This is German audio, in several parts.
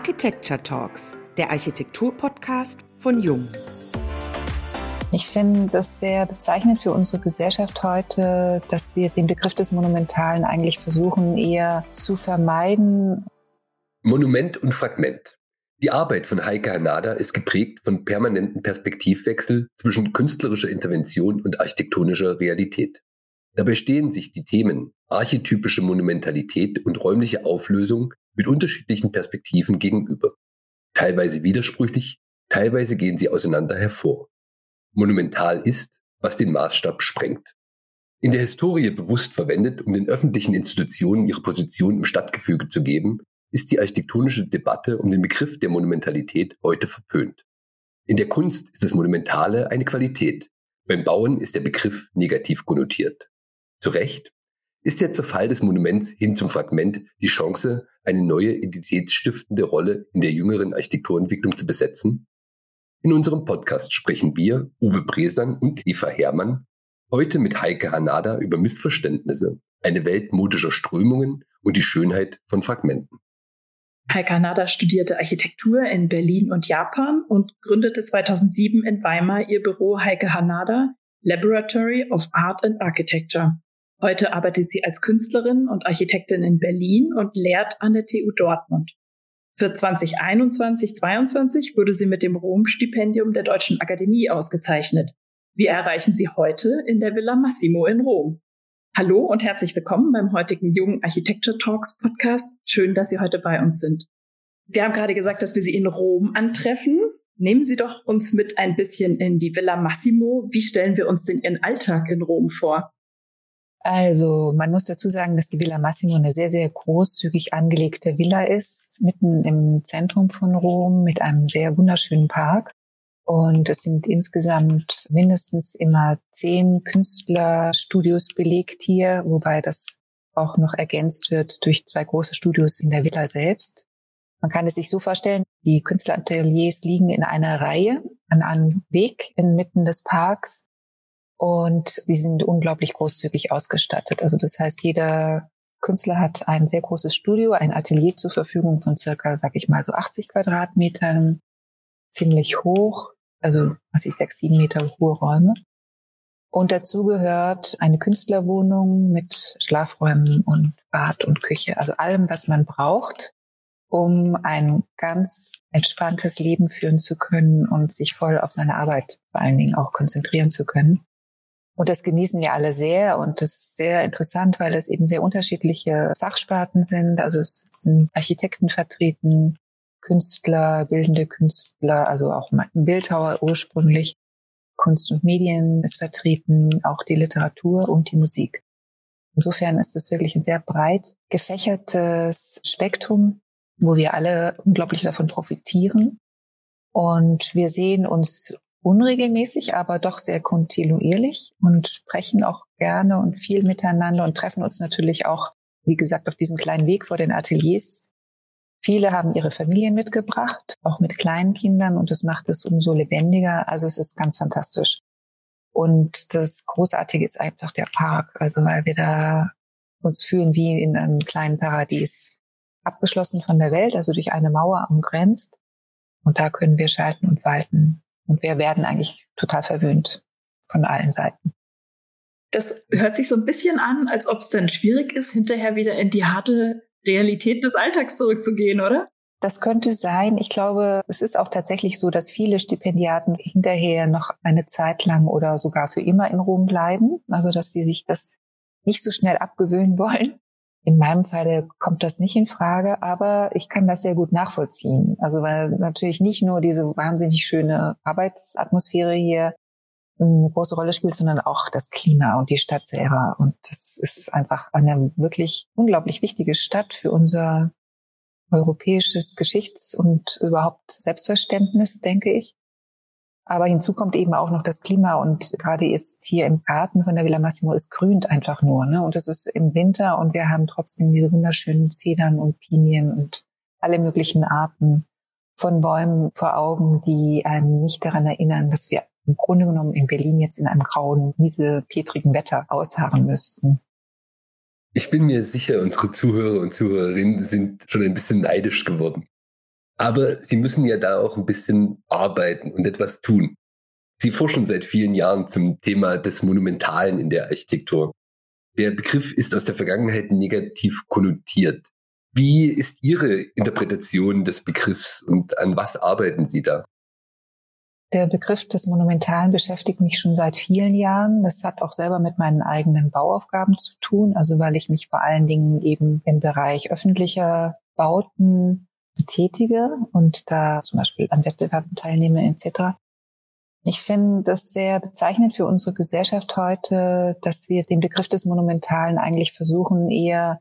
Architecture Talks, der Architektur-Podcast von Jung. Ich finde das sehr bezeichnend für unsere Gesellschaft heute, dass wir den Begriff des Monumentalen eigentlich versuchen eher zu vermeiden. Monument und Fragment. Die Arbeit von Heike Hanada ist geprägt von permanenten Perspektivwechsel zwischen künstlerischer Intervention und architektonischer Realität. Dabei stehen sich die Themen archetypische Monumentalität und räumliche Auflösung mit unterschiedlichen Perspektiven gegenüber. Teilweise widersprüchlich, teilweise gehen sie auseinander hervor. Monumental ist, was den Maßstab sprengt. In der Historie bewusst verwendet, um den öffentlichen Institutionen ihre Position im Stadtgefüge zu geben, ist die architektonische Debatte um den Begriff der Monumentalität heute verpönt. In der Kunst ist das Monumentale eine Qualität. Beim Bauen ist der Begriff negativ konnotiert. Zu Recht ist der Zerfall des Monuments hin zum Fragment die Chance, eine neue identitätsstiftende Rolle in der jüngeren Architekturentwicklung zu besetzen? In unserem Podcast sprechen wir, Uwe Bresang und Eva Herrmann, heute mit Heike Hanada über Missverständnisse, eine Welt modischer Strömungen und die Schönheit von Fragmenten. Heike Hanada studierte Architektur in Berlin und Japan und gründete 2007 in Weimar ihr Büro Heike Hanada Laboratory of Art and Architecture. Heute arbeitet sie als Künstlerin und Architektin in Berlin und lehrt an der TU Dortmund. Für 2021-22 wurde sie mit dem Rom-Stipendium der Deutschen Akademie ausgezeichnet. Wir erreichen sie heute in der Villa Massimo in Rom. Hallo und herzlich willkommen beim heutigen Jungen Architecture Talks Podcast. Schön, dass Sie heute bei uns sind. Wir haben gerade gesagt, dass wir Sie in Rom antreffen. Nehmen Sie doch uns mit ein bisschen in die Villa Massimo. Wie stellen wir uns denn Ihren Alltag in Rom vor? Also man muss dazu sagen, dass die Villa Massimo eine sehr, sehr großzügig angelegte Villa ist, mitten im Zentrum von Rom mit einem sehr wunderschönen Park. Und es sind insgesamt mindestens immer zehn Künstlerstudios belegt hier, wobei das auch noch ergänzt wird durch zwei große Studios in der Villa selbst. Man kann es sich so vorstellen, die Künstlerateliers liegen in einer Reihe an einem Weg inmitten des Parks und sie sind unglaublich großzügig ausgestattet. Also das heißt, jeder Künstler hat ein sehr großes Studio, ein Atelier zur Verfügung von circa, sag ich mal, so 80 Quadratmetern, ziemlich hoch, also was ich sechs, sieben Meter hohe Räume. Und dazu gehört eine Künstlerwohnung mit Schlafräumen und Bad und Küche, also allem, was man braucht, um ein ganz entspanntes Leben führen zu können und sich voll auf seine Arbeit vor allen Dingen auch konzentrieren zu können. Und das genießen wir alle sehr und das ist sehr interessant, weil es eben sehr unterschiedliche Fachsparten sind. Also es sind Architekten vertreten, Künstler, bildende Künstler, also auch Bildhauer ursprünglich. Kunst und Medien ist vertreten, auch die Literatur und die Musik. Insofern ist es wirklich ein sehr breit gefächertes Spektrum, wo wir alle unglaublich davon profitieren. Und wir sehen uns unregelmäßig, aber doch sehr kontinuierlich und sprechen auch gerne und viel miteinander und treffen uns natürlich auch, wie gesagt, auf diesem kleinen Weg vor den Ateliers. Viele haben ihre Familien mitgebracht, auch mit kleinen Kindern und das macht es umso lebendiger. Also es ist ganz fantastisch. Und das Großartige ist einfach der Park, also weil wir da uns fühlen wie in einem kleinen Paradies. Abgeschlossen von der Welt, also durch eine Mauer umgrenzt. Und da können wir schalten und walten. Und wir werden eigentlich total verwöhnt von allen Seiten. Das hört sich so ein bisschen an, als ob es dann schwierig ist, hinterher wieder in die harte Realität des Alltags zurückzugehen, oder? Das könnte sein. Ich glaube, es ist auch tatsächlich so, dass viele Stipendiaten hinterher noch eine Zeit lang oder sogar für immer in Rom bleiben. Also, dass sie sich das nicht so schnell abgewöhnen wollen. In meinem Falle kommt das nicht in Frage, aber ich kann das sehr gut nachvollziehen. Also weil natürlich nicht nur diese wahnsinnig schöne Arbeitsatmosphäre hier eine große Rolle spielt, sondern auch das Klima und die Stadt selber. Und das ist einfach eine wirklich unglaublich wichtige Stadt für unser europäisches Geschichts- und überhaupt Selbstverständnis, denke ich. Aber hinzu kommt eben auch noch das Klima und gerade jetzt hier im Garten von der Villa Massimo, es grünt einfach nur. Ne? Und es ist im Winter und wir haben trotzdem diese wunderschönen Zedern und Pinien und alle möglichen Arten von Bäumen vor Augen, die einem nicht daran erinnern, dass wir im Grunde genommen in Berlin jetzt in einem grauen, miesepetrigen Wetter ausharren müssten. Ich bin mir sicher, unsere Zuhörer und Zuhörerinnen sind schon ein bisschen neidisch geworden. Aber Sie müssen ja da auch ein bisschen arbeiten und etwas tun. Sie forschen seit vielen Jahren zum Thema des Monumentalen in der Architektur. Der Begriff ist aus der Vergangenheit negativ konnotiert. Wie ist Ihre Interpretation des Begriffs und an was arbeiten Sie da? Der Begriff des Monumentalen beschäftigt mich schon seit vielen Jahren. Das hat auch selber mit meinen eigenen Bauaufgaben zu tun, also weil ich mich vor allen Dingen eben im Bereich öffentlicher Bauten betätige und da zum Beispiel an Wettbewerben teilnehme etc. Ich finde das sehr bezeichnend für unsere Gesellschaft heute, dass wir den Begriff des Monumentalen eigentlich versuchen eher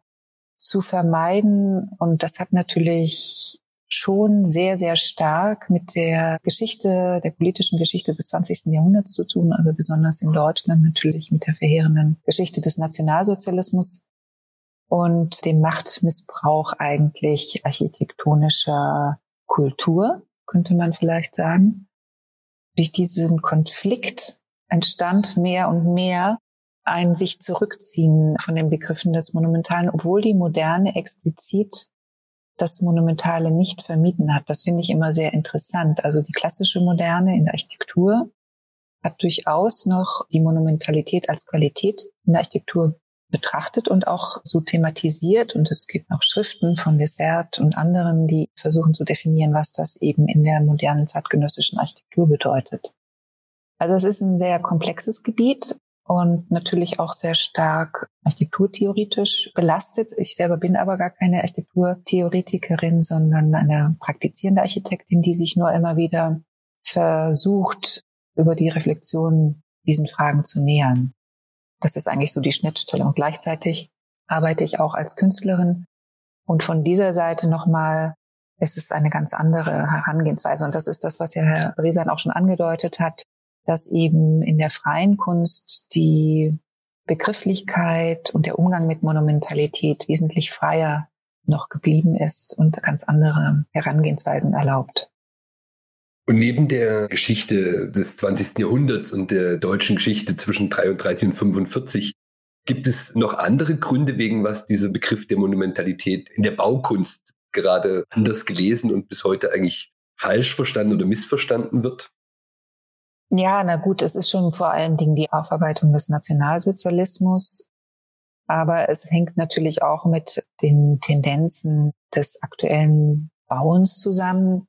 zu vermeiden. Und das hat natürlich schon sehr, sehr stark mit der Geschichte, der politischen Geschichte des 20. Jahrhunderts zu tun, also besonders in Deutschland natürlich mit der verheerenden Geschichte des Nationalsozialismus und dem Machtmissbrauch eigentlich architektonischer Kultur, könnte man vielleicht sagen. Durch diesen Konflikt entstand mehr und mehr ein sich zurückziehen von den Begriffen des Monumentalen, obwohl die Moderne explizit das Monumentale nicht vermieden hat. Das finde ich immer sehr interessant. Also die klassische Moderne in der Architektur hat durchaus noch die Monumentalität als Qualität in der Architektur betrachtet und auch so thematisiert. Und es gibt noch Schriften von Dessert und anderen, die versuchen zu definieren, was das eben in der modernen zeitgenössischen Architektur bedeutet. Also es ist ein sehr komplexes Gebiet und natürlich auch sehr stark architekturtheoretisch belastet. Ich selber bin aber gar keine Architekturtheoretikerin, sondern eine praktizierende Architektin, die sich nur immer wieder versucht, über die Reflexion diesen Fragen zu nähern. Das ist eigentlich so die Schnittstelle. Und gleichzeitig arbeite ich auch als Künstlerin. Und von dieser Seite nochmal ist es eine ganz andere Herangehensweise. Und das ist das, was ja Herr Bresan auch schon angedeutet hat dass eben in der freien Kunst die Begrifflichkeit und der Umgang mit Monumentalität wesentlich freier noch geblieben ist und ganz andere Herangehensweisen erlaubt. Und neben der Geschichte des 20. Jahrhunderts und der deutschen Geschichte zwischen 33 und 45 gibt es noch andere Gründe, wegen was dieser Begriff der Monumentalität in der Baukunst gerade anders gelesen und bis heute eigentlich falsch verstanden oder missverstanden wird? Ja, na gut, es ist schon vor allen Dingen die Aufarbeitung des Nationalsozialismus. Aber es hängt natürlich auch mit den Tendenzen des aktuellen Bauens zusammen.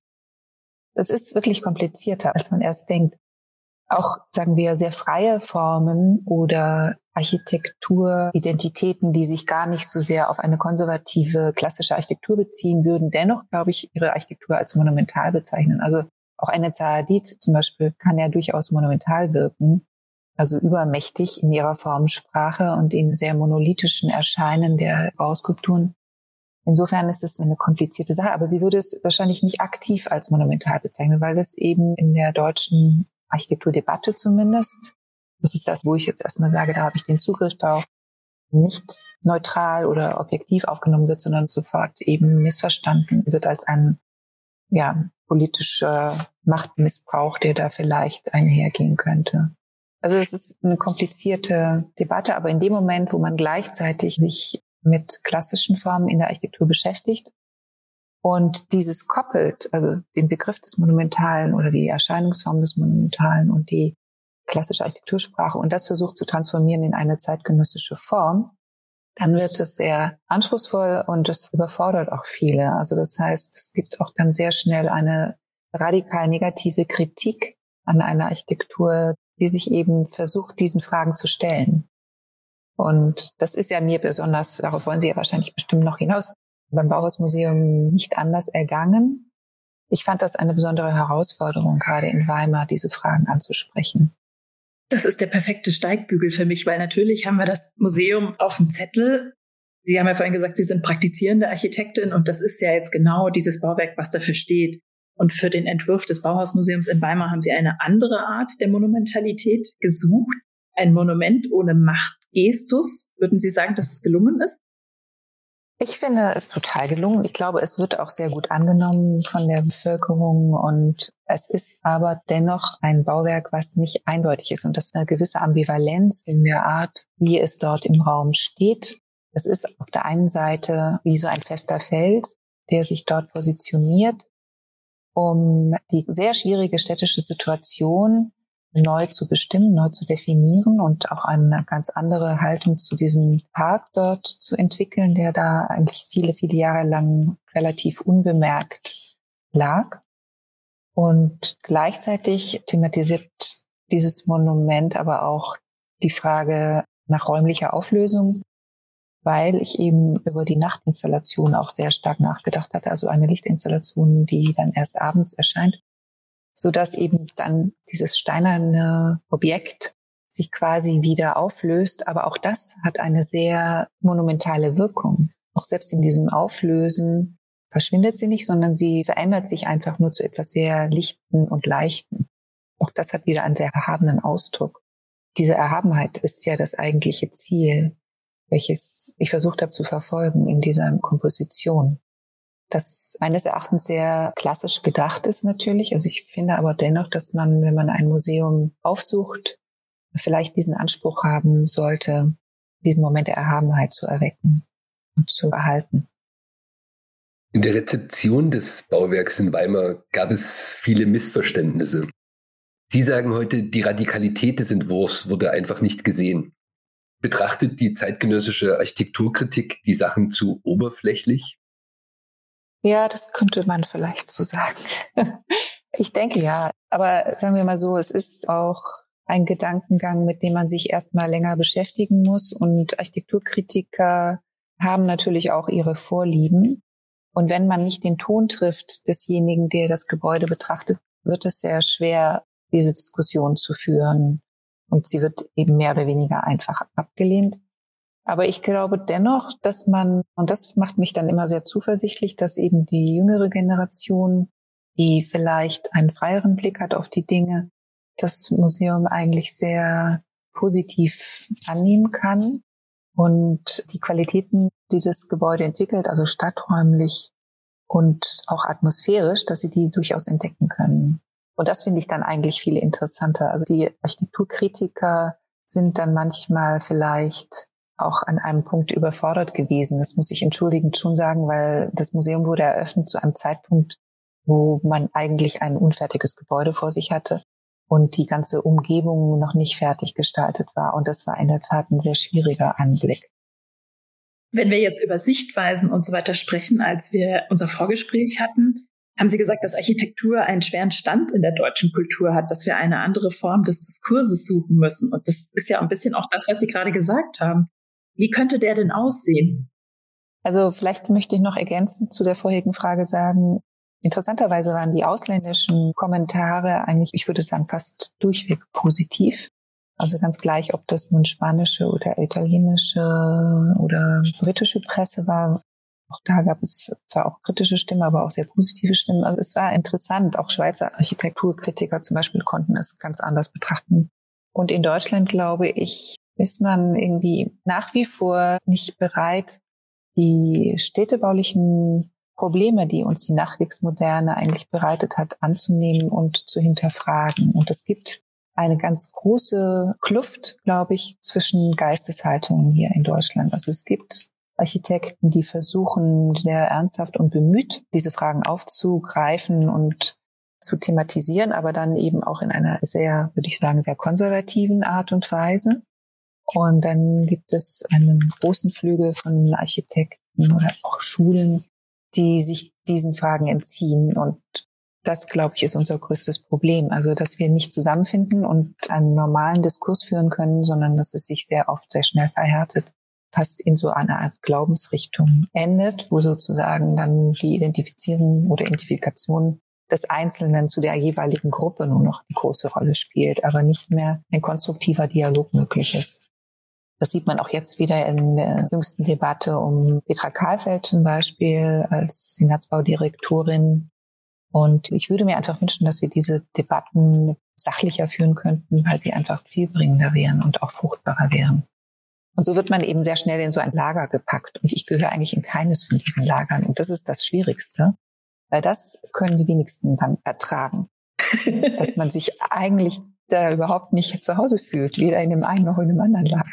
Das ist wirklich komplizierter, als man erst denkt. Auch, sagen wir, sehr freie Formen oder Architekturidentitäten, die sich gar nicht so sehr auf eine konservative klassische Architektur beziehen würden, dennoch, glaube ich, ihre Architektur als monumental bezeichnen. Also auch eine Zahadid zum Beispiel kann ja durchaus monumental wirken, also übermächtig in ihrer Formsprache und in sehr monolithischen Erscheinen der Bauskulpturen. Insofern ist es eine komplizierte Sache, aber sie würde es wahrscheinlich nicht aktiv als monumental bezeichnen, weil es eben in der deutschen Architekturdebatte zumindest, das ist das, wo ich jetzt erstmal sage, da habe ich den Zugriff drauf, nicht neutral oder objektiv aufgenommen wird, sondern sofort eben missverstanden wird als ein ja, politischer Machtmissbrauch, der da vielleicht einhergehen könnte. Also es ist eine komplizierte Debatte, aber in dem Moment, wo man gleichzeitig sich mit klassischen Formen in der Architektur beschäftigt und dieses koppelt, also den Begriff des Monumentalen oder die Erscheinungsform des Monumentalen und die klassische Architektursprache und das versucht zu transformieren in eine zeitgenössische Form, dann wird es sehr anspruchsvoll und es überfordert auch viele. Also das heißt, es gibt auch dann sehr schnell eine radikal negative Kritik an einer Architektur, die sich eben versucht, diesen Fragen zu stellen. Und das ist ja mir besonders, darauf wollen Sie ja wahrscheinlich bestimmt noch hinaus, beim Bauhausmuseum nicht anders ergangen. Ich fand das eine besondere Herausforderung, gerade in Weimar diese Fragen anzusprechen. Das ist der perfekte Steigbügel für mich, weil natürlich haben wir das Museum auf dem Zettel. Sie haben ja vorhin gesagt, Sie sind praktizierende Architektin und das ist ja jetzt genau dieses Bauwerk, was dafür steht. Und für den Entwurf des Bauhausmuseums in Weimar haben Sie eine andere Art der Monumentalität gesucht. Ein Monument ohne Machtgestus. Würden Sie sagen, dass es gelungen ist? Ich finde es total gelungen. Ich glaube, es wird auch sehr gut angenommen von der Bevölkerung und es ist aber dennoch ein Bauwerk, was nicht eindeutig ist und das eine gewisse Ambivalenz in der Art, wie es dort im Raum steht. Es ist auf der einen Seite wie so ein fester Fels, der sich dort positioniert um die sehr schwierige städtische Situation neu zu bestimmen, neu zu definieren und auch eine ganz andere Haltung zu diesem Park dort zu entwickeln, der da eigentlich viele, viele Jahre lang relativ unbemerkt lag. Und gleichzeitig thematisiert dieses Monument aber auch die Frage nach räumlicher Auflösung, weil ich eben über die Nachtinstallation auch sehr stark nachgedacht hatte, also eine Lichtinstallation, die dann erst abends erscheint, so dass eben dann dieses steinerne Objekt sich quasi wieder auflöst. Aber auch das hat eine sehr monumentale Wirkung. Auch selbst in diesem Auflösen verschwindet sie nicht, sondern sie verändert sich einfach nur zu etwas sehr Lichten und Leichten. Auch das hat wieder einen sehr erhabenen Ausdruck. Diese Erhabenheit ist ja das eigentliche Ziel, welches ich versucht habe zu verfolgen in dieser Komposition. Das meines Erachtens sehr klassisch gedacht ist natürlich. Also ich finde aber dennoch, dass man, wenn man ein Museum aufsucht, vielleicht diesen Anspruch haben sollte, diesen Moment der Erhabenheit zu erwecken und zu erhalten. In der Rezeption des Bauwerks in Weimar gab es viele Missverständnisse. Sie sagen heute, die Radikalität des Entwurfs wurde einfach nicht gesehen. Betrachtet die zeitgenössische Architekturkritik die Sachen zu oberflächlich? Ja, das könnte man vielleicht so sagen. ich denke ja. Aber sagen wir mal so, es ist auch ein Gedankengang, mit dem man sich erstmal länger beschäftigen muss. Und Architekturkritiker haben natürlich auch ihre Vorlieben. Und wenn man nicht den Ton trifft desjenigen, der das Gebäude betrachtet, wird es sehr schwer, diese Diskussion zu führen. Und sie wird eben mehr oder weniger einfach abgelehnt. Aber ich glaube dennoch, dass man, und das macht mich dann immer sehr zuversichtlich, dass eben die jüngere Generation, die vielleicht einen freieren Blick hat auf die Dinge, das Museum eigentlich sehr positiv annehmen kann und die Qualitäten, die das Gebäude entwickelt, also stadträumlich und auch atmosphärisch, dass sie die durchaus entdecken können. Und das finde ich dann eigentlich viel interessanter. Also die Architekturkritiker sind dann manchmal vielleicht auch an einem Punkt überfordert gewesen. Das muss ich entschuldigend schon sagen, weil das Museum wurde eröffnet zu einem Zeitpunkt, wo man eigentlich ein unfertiges Gebäude vor sich hatte und die ganze Umgebung noch nicht fertig gestaltet war. Und das war in der Tat ein sehr schwieriger Anblick. Wenn wir jetzt über Sichtweisen und so weiter sprechen, als wir unser Vorgespräch hatten, haben Sie gesagt, dass Architektur einen schweren Stand in der deutschen Kultur hat, dass wir eine andere Form des Diskurses suchen müssen. Und das ist ja ein bisschen auch das, was Sie gerade gesagt haben. Wie könnte der denn aussehen? Also vielleicht möchte ich noch ergänzend zu der vorherigen Frage sagen, interessanterweise waren die ausländischen Kommentare eigentlich, ich würde sagen, fast durchweg positiv. Also ganz gleich, ob das nun spanische oder italienische oder britische Presse war. Auch da gab es zwar auch kritische Stimmen, aber auch sehr positive Stimmen. Also es war interessant. Auch Schweizer Architekturkritiker zum Beispiel konnten es ganz anders betrachten. Und in Deutschland, glaube ich, ist man irgendwie nach wie vor nicht bereit, die städtebaulichen Probleme, die uns die Nachkriegsmoderne eigentlich bereitet hat, anzunehmen und zu hinterfragen. Und es gibt eine ganz große Kluft, glaube ich, zwischen Geisteshaltungen hier in Deutschland. Also es gibt Architekten, die versuchen, sehr ernsthaft und bemüht, diese Fragen aufzugreifen und zu thematisieren, aber dann eben auch in einer sehr, würde ich sagen, sehr konservativen Art und Weise. Und dann gibt es einen großen Flügel von Architekten oder auch Schulen, die sich diesen Fragen entziehen. Und das, glaube ich, ist unser größtes Problem. Also, dass wir nicht zusammenfinden und einen normalen Diskurs führen können, sondern dass es sich sehr oft sehr schnell verhärtet, fast in so einer Art Glaubensrichtung endet, wo sozusagen dann die Identifizierung oder Identifikation des Einzelnen zu der jeweiligen Gruppe nur noch eine große Rolle spielt, aber nicht mehr ein konstruktiver Dialog möglich ist. Das sieht man auch jetzt wieder in der jüngsten Debatte um Petra Kahlfeld zum Beispiel als Senatsbaudirektorin. Und ich würde mir einfach wünschen, dass wir diese Debatten sachlicher führen könnten, weil sie einfach zielbringender wären und auch fruchtbarer wären. Und so wird man eben sehr schnell in so ein Lager gepackt. Und ich gehöre eigentlich in keines von diesen Lagern. Und das ist das Schwierigste, weil das können die wenigsten dann ertragen. dass man sich eigentlich da überhaupt nicht zu Hause fühlt, weder in dem einen noch in dem anderen Lager.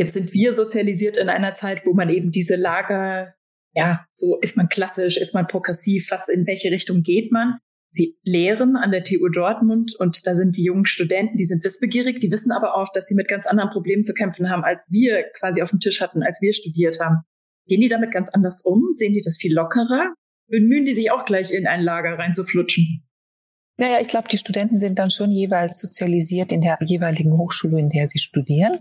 Jetzt sind wir sozialisiert in einer Zeit, wo man eben diese Lager ja, so ist man klassisch, ist man progressiv, was in welche Richtung geht man? Sie lehren an der TU Dortmund und da sind die jungen Studenten, die sind wissbegierig, die wissen aber auch, dass sie mit ganz anderen Problemen zu kämpfen haben, als wir quasi auf dem Tisch hatten, als wir studiert haben. Gehen die damit ganz anders um? Sehen die das viel lockerer? Bemühen die sich auch gleich in ein Lager reinzuflutschen? Naja, ich glaube, die Studenten sind dann schon jeweils sozialisiert in der jeweiligen Hochschule, in der sie studieren.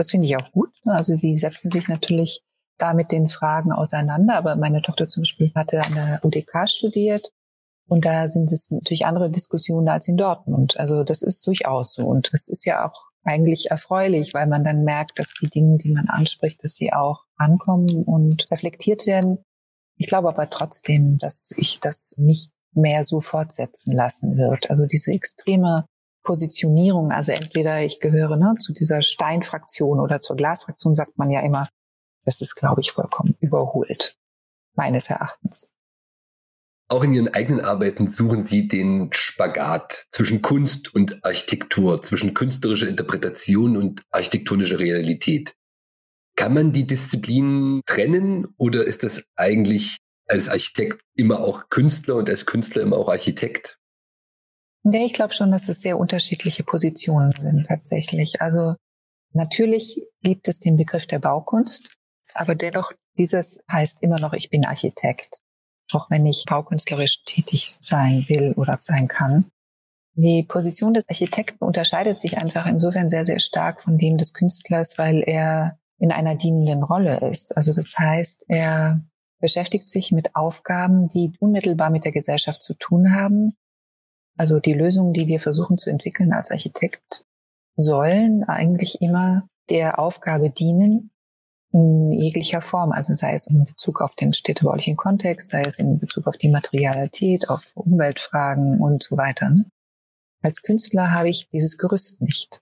Das finde ich auch gut. Also die setzen sich natürlich da mit den Fragen auseinander. Aber meine Tochter zum Beispiel hatte an der UDK studiert und da sind es natürlich andere Diskussionen als in Dortmund. Also das ist durchaus so. Und das ist ja auch eigentlich erfreulich, weil man dann merkt, dass die Dinge, die man anspricht, dass sie auch ankommen und reflektiert werden. Ich glaube aber trotzdem, dass ich das nicht mehr so fortsetzen lassen wird. Also diese extreme Positionierung, also entweder ich gehöre ne, zu dieser Steinfraktion oder zur Glasfraktion, sagt man ja immer, das ist, glaube ich, vollkommen überholt, meines Erachtens. Auch in Ihren eigenen Arbeiten suchen Sie den Spagat zwischen Kunst und Architektur, zwischen künstlerischer Interpretation und architektonischer Realität. Kann man die Disziplinen trennen oder ist das eigentlich als Architekt immer auch Künstler und als Künstler immer auch Architekt? Nee, ich glaube schon, dass es sehr unterschiedliche Positionen sind tatsächlich. Also natürlich gibt es den Begriff der Baukunst, aber dennoch dieses heißt immer noch, ich bin Architekt auch wenn ich baukünstlerisch tätig sein will oder sein kann. Die Position des Architekten unterscheidet sich einfach insofern sehr, sehr stark von dem des Künstlers, weil er in einer dienenden Rolle ist. Also das heißt, er beschäftigt sich mit Aufgaben, die unmittelbar mit der Gesellschaft zu tun haben. Also die Lösungen, die wir versuchen zu entwickeln als Architekt, sollen eigentlich immer der Aufgabe dienen, in jeglicher Form, also sei es in Bezug auf den städtebaulichen Kontext, sei es in Bezug auf die Materialität, auf Umweltfragen und so weiter. Ne? Als Künstler habe ich dieses Gerüst nicht.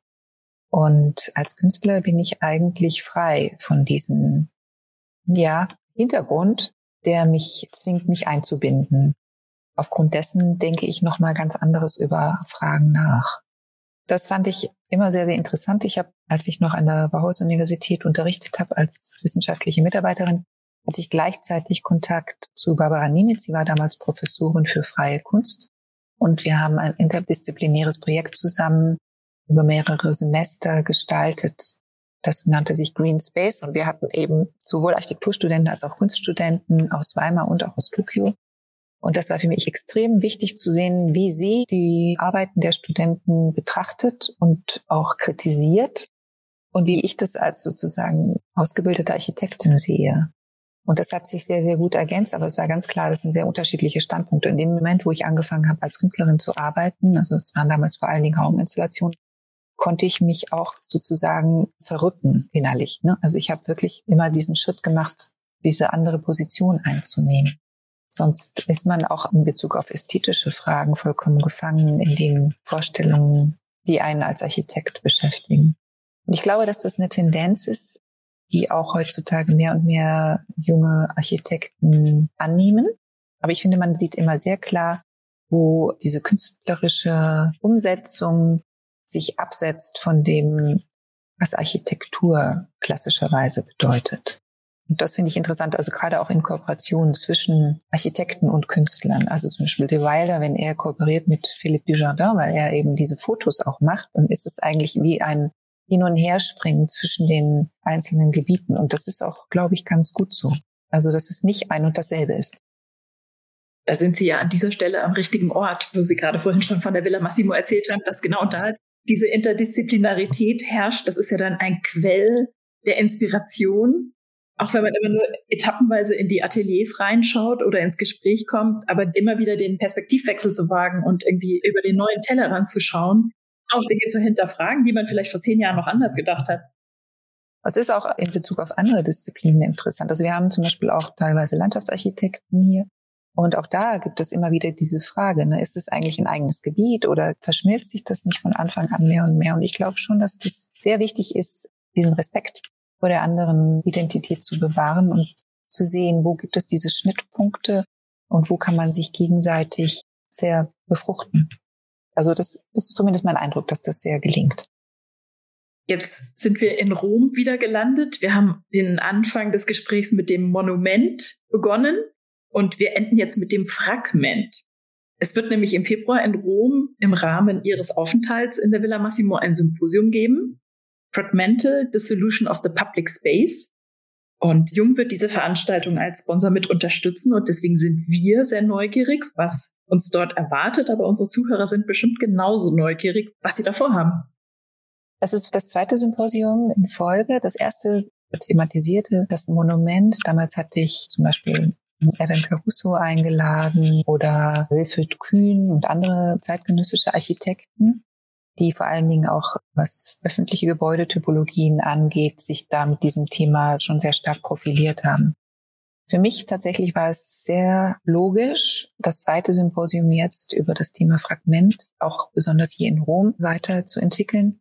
Und als Künstler bin ich eigentlich frei von diesem, ja, Hintergrund, der mich zwingt, mich einzubinden. Aufgrund dessen denke ich nochmal ganz anderes über Fragen nach. Das fand ich immer sehr, sehr interessant. Ich habe, als ich noch an der Bauhaus-Universität unterrichtet habe als wissenschaftliche Mitarbeiterin, hatte ich gleichzeitig Kontakt zu Barbara Niemitz. Sie war damals Professorin für freie Kunst. Und wir haben ein interdisziplinäres Projekt zusammen über mehrere Semester gestaltet. Das nannte sich Green Space. Und wir hatten eben sowohl Architekturstudenten als auch Kunststudenten aus Weimar und auch aus Tokio. Und das war für mich extrem wichtig zu sehen, wie sie die Arbeiten der Studenten betrachtet und auch kritisiert und wie ich das als sozusagen ausgebildete Architektin sehe. Und das hat sich sehr, sehr gut ergänzt, aber es war ganz klar, das sind sehr unterschiedliche Standpunkte. In dem Moment, wo ich angefangen habe, als Künstlerin zu arbeiten, also es waren damals vor allen Dingen Rauminstallationen, konnte ich mich auch sozusagen verrücken innerlich. Ne? Also ich habe wirklich immer diesen Schritt gemacht, diese andere Position einzunehmen. Sonst ist man auch in Bezug auf ästhetische Fragen vollkommen gefangen in den Vorstellungen, die einen als Architekt beschäftigen. Und ich glaube, dass das eine Tendenz ist, die auch heutzutage mehr und mehr junge Architekten annehmen. Aber ich finde, man sieht immer sehr klar, wo diese künstlerische Umsetzung sich absetzt von dem, was Architektur klassischerweise bedeutet. Und das finde ich interessant, also gerade auch in Kooperation zwischen Architekten und Künstlern. Also zum Beispiel De Wilder, wenn er kooperiert mit Philippe Dujardin, weil er eben diese Fotos auch macht, dann ist es eigentlich wie ein Hin- und Herspringen zwischen den einzelnen Gebieten. Und das ist auch, glaube ich, ganz gut so. Also, dass es nicht ein und dasselbe ist. Da sind Sie ja an dieser Stelle am richtigen Ort, wo Sie gerade vorhin schon von der Villa Massimo erzählt haben, dass genau da diese Interdisziplinarität herrscht. Das ist ja dann ein Quell der Inspiration auch wenn man immer nur etappenweise in die Ateliers reinschaut oder ins Gespräch kommt, aber immer wieder den Perspektivwechsel zu wagen und irgendwie über den neuen Tellerrand zu schauen, auch Dinge zu hinterfragen, die man vielleicht vor zehn Jahren noch anders gedacht hat. Es ist auch in Bezug auf andere Disziplinen interessant. Also wir haben zum Beispiel auch teilweise Landschaftsarchitekten hier. Und auch da gibt es immer wieder diese Frage, ne, ist es eigentlich ein eigenes Gebiet oder verschmilzt sich das nicht von Anfang an mehr und mehr? Und ich glaube schon, dass das sehr wichtig ist, diesen Respekt vor der anderen Identität zu bewahren und zu sehen, wo gibt es diese Schnittpunkte und wo kann man sich gegenseitig sehr befruchten. Also das ist zumindest mein Eindruck, dass das sehr gelingt. Jetzt sind wir in Rom wieder gelandet. Wir haben den Anfang des Gesprächs mit dem Monument begonnen und wir enden jetzt mit dem Fragment. Es wird nämlich im Februar in Rom im Rahmen ihres Aufenthalts in der Villa Massimo ein Symposium geben. Fragmental Dissolution of the Public Space. Und Jung wird diese Veranstaltung als Sponsor mit unterstützen und deswegen sind wir sehr neugierig, was uns dort erwartet, aber unsere Zuhörer sind bestimmt genauso neugierig, was sie davor haben. Das ist das zweite Symposium in Folge. Das erste thematisierte das Monument. Damals hatte ich zum Beispiel Adam Caruso eingeladen oder Wilfried Kühn und andere zeitgenössische Architekten, die vor allen Dingen auch, was öffentliche Gebäudetypologien angeht, sich da mit diesem Thema schon sehr stark profiliert haben. Für mich tatsächlich war es sehr logisch, das zweite Symposium jetzt über das Thema Fragment, auch besonders hier in Rom, weiterzuentwickeln.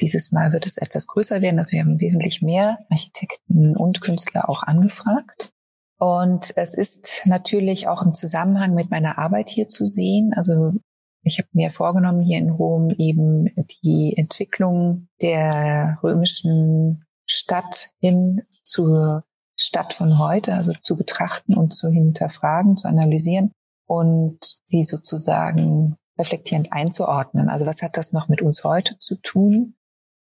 Dieses Mal wird es etwas größer werden, also wir haben wesentlich mehr Architekten und Künstler auch angefragt. Und es ist natürlich auch im Zusammenhang mit meiner Arbeit hier zu sehen. Also ich habe mir vorgenommen, hier in Rom eben die Entwicklung der römischen Stadt hin zur Stadt von heute, also zu betrachten und zu hinterfragen, zu analysieren und sie sozusagen reflektierend einzuordnen. Also was hat das noch mit uns heute zu tun?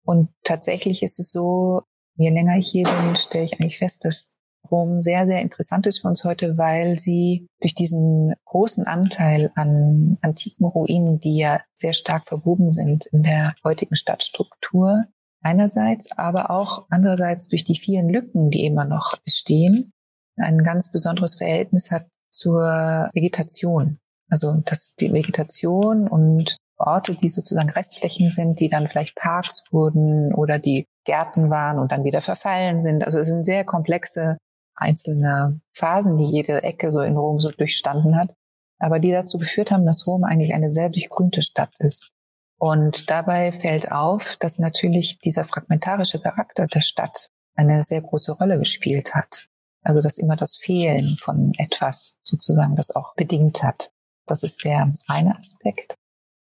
Und tatsächlich ist es so, je länger ich hier bin, stelle ich eigentlich fest, dass Rom sehr, sehr interessant ist für uns heute, weil sie durch diesen großen Anteil an antiken Ruinen, die ja sehr stark verwoben sind in der heutigen Stadtstruktur, einerseits, aber auch andererseits durch die vielen Lücken, die immer noch bestehen, ein ganz besonderes Verhältnis hat zur Vegetation. Also dass die Vegetation und Orte, die sozusagen Restflächen sind, die dann vielleicht Parks wurden oder die Gärten waren und dann wieder verfallen sind. Also es sind sehr komplexe einzelne Phasen, die jede Ecke so in Rom so durchstanden hat, aber die dazu geführt haben, dass Rom eigentlich eine sehr durchgrünte Stadt ist. Und dabei fällt auf, dass natürlich dieser fragmentarische Charakter der Stadt eine sehr große Rolle gespielt hat. Also dass immer das Fehlen von etwas sozusagen das auch bedingt hat. Das ist der eine Aspekt.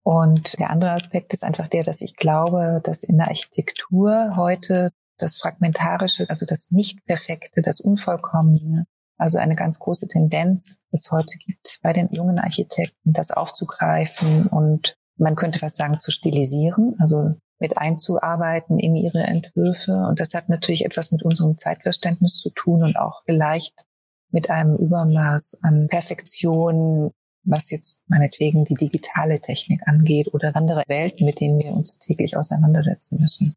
Und der andere Aspekt ist einfach der, dass ich glaube, dass in der Architektur heute das Fragmentarische, also das Nicht-Perfekte, das Unvollkommene, also eine ganz große Tendenz, es heute gibt bei den jungen Architekten, das aufzugreifen und man könnte was sagen, zu stilisieren, also mit einzuarbeiten in ihre Entwürfe. Und das hat natürlich etwas mit unserem Zeitverständnis zu tun und auch vielleicht mit einem Übermaß an Perfektion, was jetzt meinetwegen die digitale Technik angeht oder andere Welten, mit denen wir uns täglich auseinandersetzen müssen.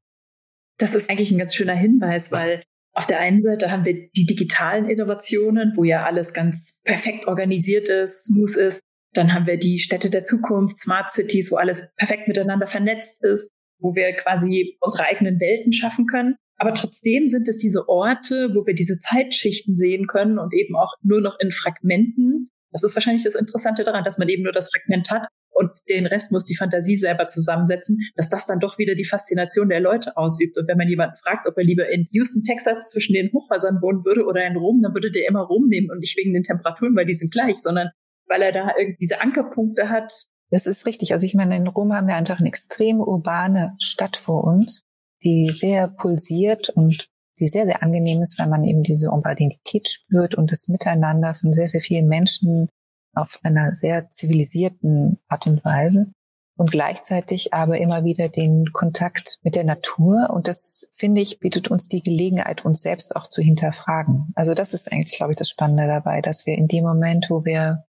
Das ist eigentlich ein ganz schöner Hinweis, weil auf der einen Seite haben wir die digitalen Innovationen, wo ja alles ganz perfekt organisiert ist, smooth ist. Dann haben wir die Städte der Zukunft, Smart Cities, wo alles perfekt miteinander vernetzt ist, wo wir quasi unsere eigenen Welten schaffen können. Aber trotzdem sind es diese Orte, wo wir diese Zeitschichten sehen können und eben auch nur noch in Fragmenten. Das ist wahrscheinlich das Interessante daran, dass man eben nur das Fragment hat und den Rest muss die Fantasie selber zusammensetzen, dass das dann doch wieder die Faszination der Leute ausübt. Und wenn man jemanden fragt, ob er lieber in Houston, Texas zwischen den Hochhäusern wohnen würde oder in Rom, dann würde der immer Rom nehmen und nicht wegen den Temperaturen, weil die sind gleich, sondern weil er da irgendwie diese Ankerpunkte hat. Das ist richtig. Also ich meine, in Rom haben wir einfach eine extrem urbane Stadt vor uns, die sehr pulsiert und die sehr, sehr angenehm ist, weil man eben diese Urbanität spürt und das Miteinander von sehr, sehr vielen Menschen auf einer sehr zivilisierten Art und Weise und gleichzeitig aber immer wieder den Kontakt mit der Natur. Und das, finde ich, bietet uns die Gelegenheit, uns selbst auch zu hinterfragen. Also das ist eigentlich, glaube ich, das Spannende dabei, dass wir in dem Moment, wo wir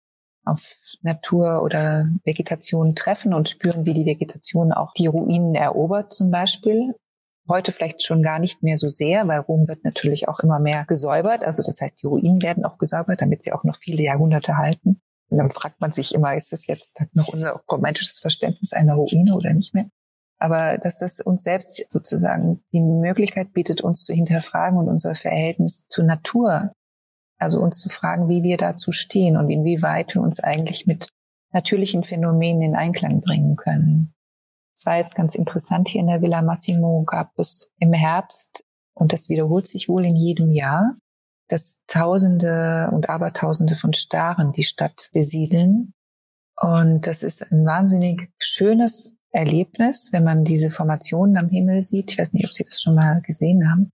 auf Natur oder Vegetation treffen und spüren, wie die Vegetation auch die Ruinen erobert zum Beispiel. Heute vielleicht schon gar nicht mehr so sehr, weil Rom wird natürlich auch immer mehr gesäubert. Also das heißt, die Ruinen werden auch gesäubert, damit sie auch noch viele Jahrhunderte halten. Und dann fragt man sich immer, ist das jetzt noch unser romantisches Verständnis einer Ruine oder nicht mehr? Aber dass das uns selbst sozusagen die Möglichkeit bietet, uns zu hinterfragen und unser Verhältnis zur Natur, also uns zu fragen, wie wir dazu stehen und inwieweit wir uns eigentlich mit natürlichen Phänomenen in Einklang bringen können. Es war jetzt ganz interessant, hier in der Villa Massimo gab es im Herbst, und das wiederholt sich wohl in jedem Jahr, dass Tausende und Abertausende von Staren die Stadt besiedeln. Und das ist ein wahnsinnig schönes Erlebnis, wenn man diese Formationen am Himmel sieht. Ich weiß nicht, ob Sie das schon mal gesehen haben.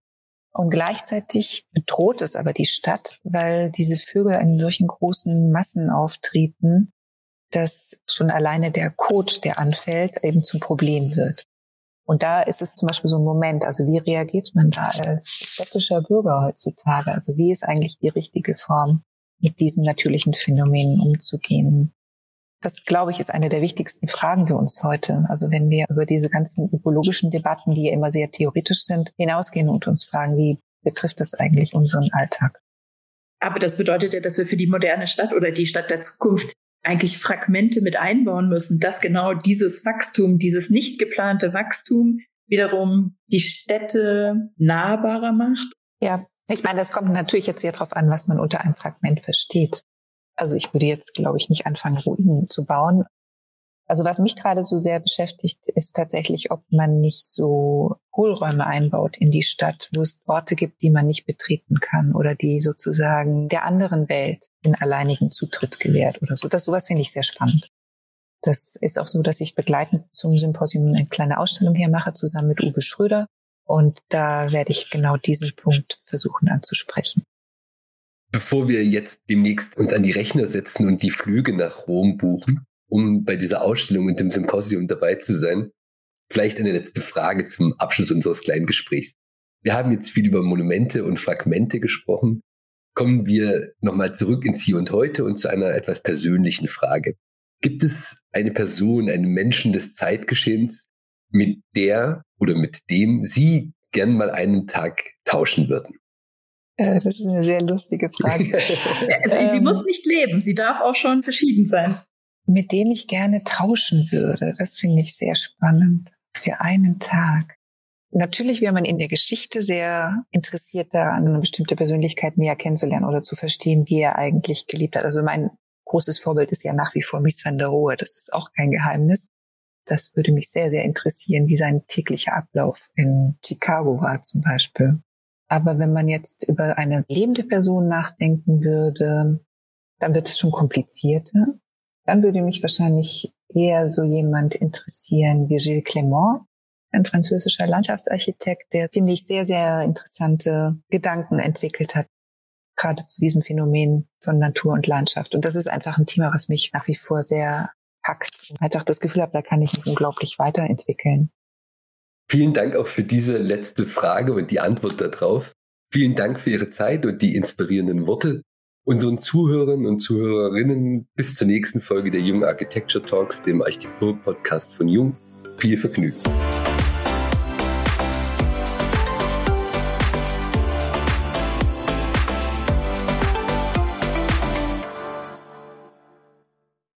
Und gleichzeitig bedroht es aber die Stadt, weil diese Vögel in solchen großen Massen auftreten, dass schon alleine der Code, der anfällt, eben zum Problem wird. Und da ist es zum Beispiel so ein Moment, also wie reagiert man da als städtischer Bürger heutzutage? Also wie ist eigentlich die richtige Form, mit diesen natürlichen Phänomenen umzugehen? Das, glaube ich, ist eine der wichtigsten Fragen für uns heute. Also wenn wir über diese ganzen ökologischen Debatten, die ja immer sehr theoretisch sind, hinausgehen und uns fragen, wie betrifft das eigentlich unseren Alltag? Aber das bedeutet ja, dass wir für die moderne Stadt oder die Stadt der Zukunft eigentlich Fragmente mit einbauen müssen, dass genau dieses Wachstum, dieses nicht geplante Wachstum wiederum die Städte nahbarer macht? Ja, ich meine, das kommt natürlich jetzt sehr darauf an, was man unter einem Fragment versteht. Also ich würde jetzt, glaube ich, nicht anfangen, Ruinen zu bauen. Also was mich gerade so sehr beschäftigt, ist tatsächlich, ob man nicht so Hohlräume einbaut in die Stadt, wo es Orte gibt, die man nicht betreten kann oder die sozusagen der anderen Welt den alleinigen Zutritt gewährt oder so. Das sowas finde ich sehr spannend. Das ist auch so, dass ich begleitend zum Symposium eine kleine Ausstellung hier mache, zusammen mit Uwe Schröder. Und da werde ich genau diesen Punkt versuchen anzusprechen. Bevor wir jetzt demnächst uns an die Rechner setzen und die Flüge nach Rom buchen, um bei dieser Ausstellung und dem Symposium dabei zu sein. Vielleicht eine letzte Frage zum Abschluss unseres kleinen Gesprächs. Wir haben jetzt viel über Monumente und Fragmente gesprochen. Kommen wir nochmal zurück ins Hier und Heute und zu einer etwas persönlichen Frage. Gibt es eine Person, einen Menschen des Zeitgeschehens, mit der oder mit dem Sie gern mal einen Tag tauschen würden? Äh, das ist eine sehr lustige Frage. sie, sie ähm, muss nicht leben, sie darf auch schon verschieden sein mit dem ich gerne tauschen würde. Das finde ich sehr spannend. Für einen Tag. Natürlich wäre man in der Geschichte sehr interessiert daran, eine bestimmte Persönlichkeit näher kennenzulernen oder zu verstehen, wie er eigentlich gelebt hat. Also mein großes Vorbild ist ja nach wie vor Mies van der Rohe. Das ist auch kein Geheimnis. Das würde mich sehr, sehr interessieren, wie sein täglicher Ablauf in Chicago war zum Beispiel. Aber wenn man jetzt über eine lebende Person nachdenken würde, dann wird es schon komplizierter. Dann würde mich wahrscheinlich eher so jemand interessieren wie Gilles Clément, ein französischer Landschaftsarchitekt, der, finde ich, sehr, sehr interessante Gedanken entwickelt hat, gerade zu diesem Phänomen von Natur und Landschaft. Und das ist einfach ein Thema, was mich nach wie vor sehr packt. Und einfach das Gefühl habe, da kann ich mich unglaublich weiterentwickeln. Vielen Dank auch für diese letzte Frage und die Antwort darauf. Vielen Dank für Ihre Zeit und die inspirierenden Worte unseren Zuhörern und Zuhörerinnen bis zur nächsten Folge der Jung Architecture Talks, dem Architektur-Podcast von Jung. Viel Vergnügen.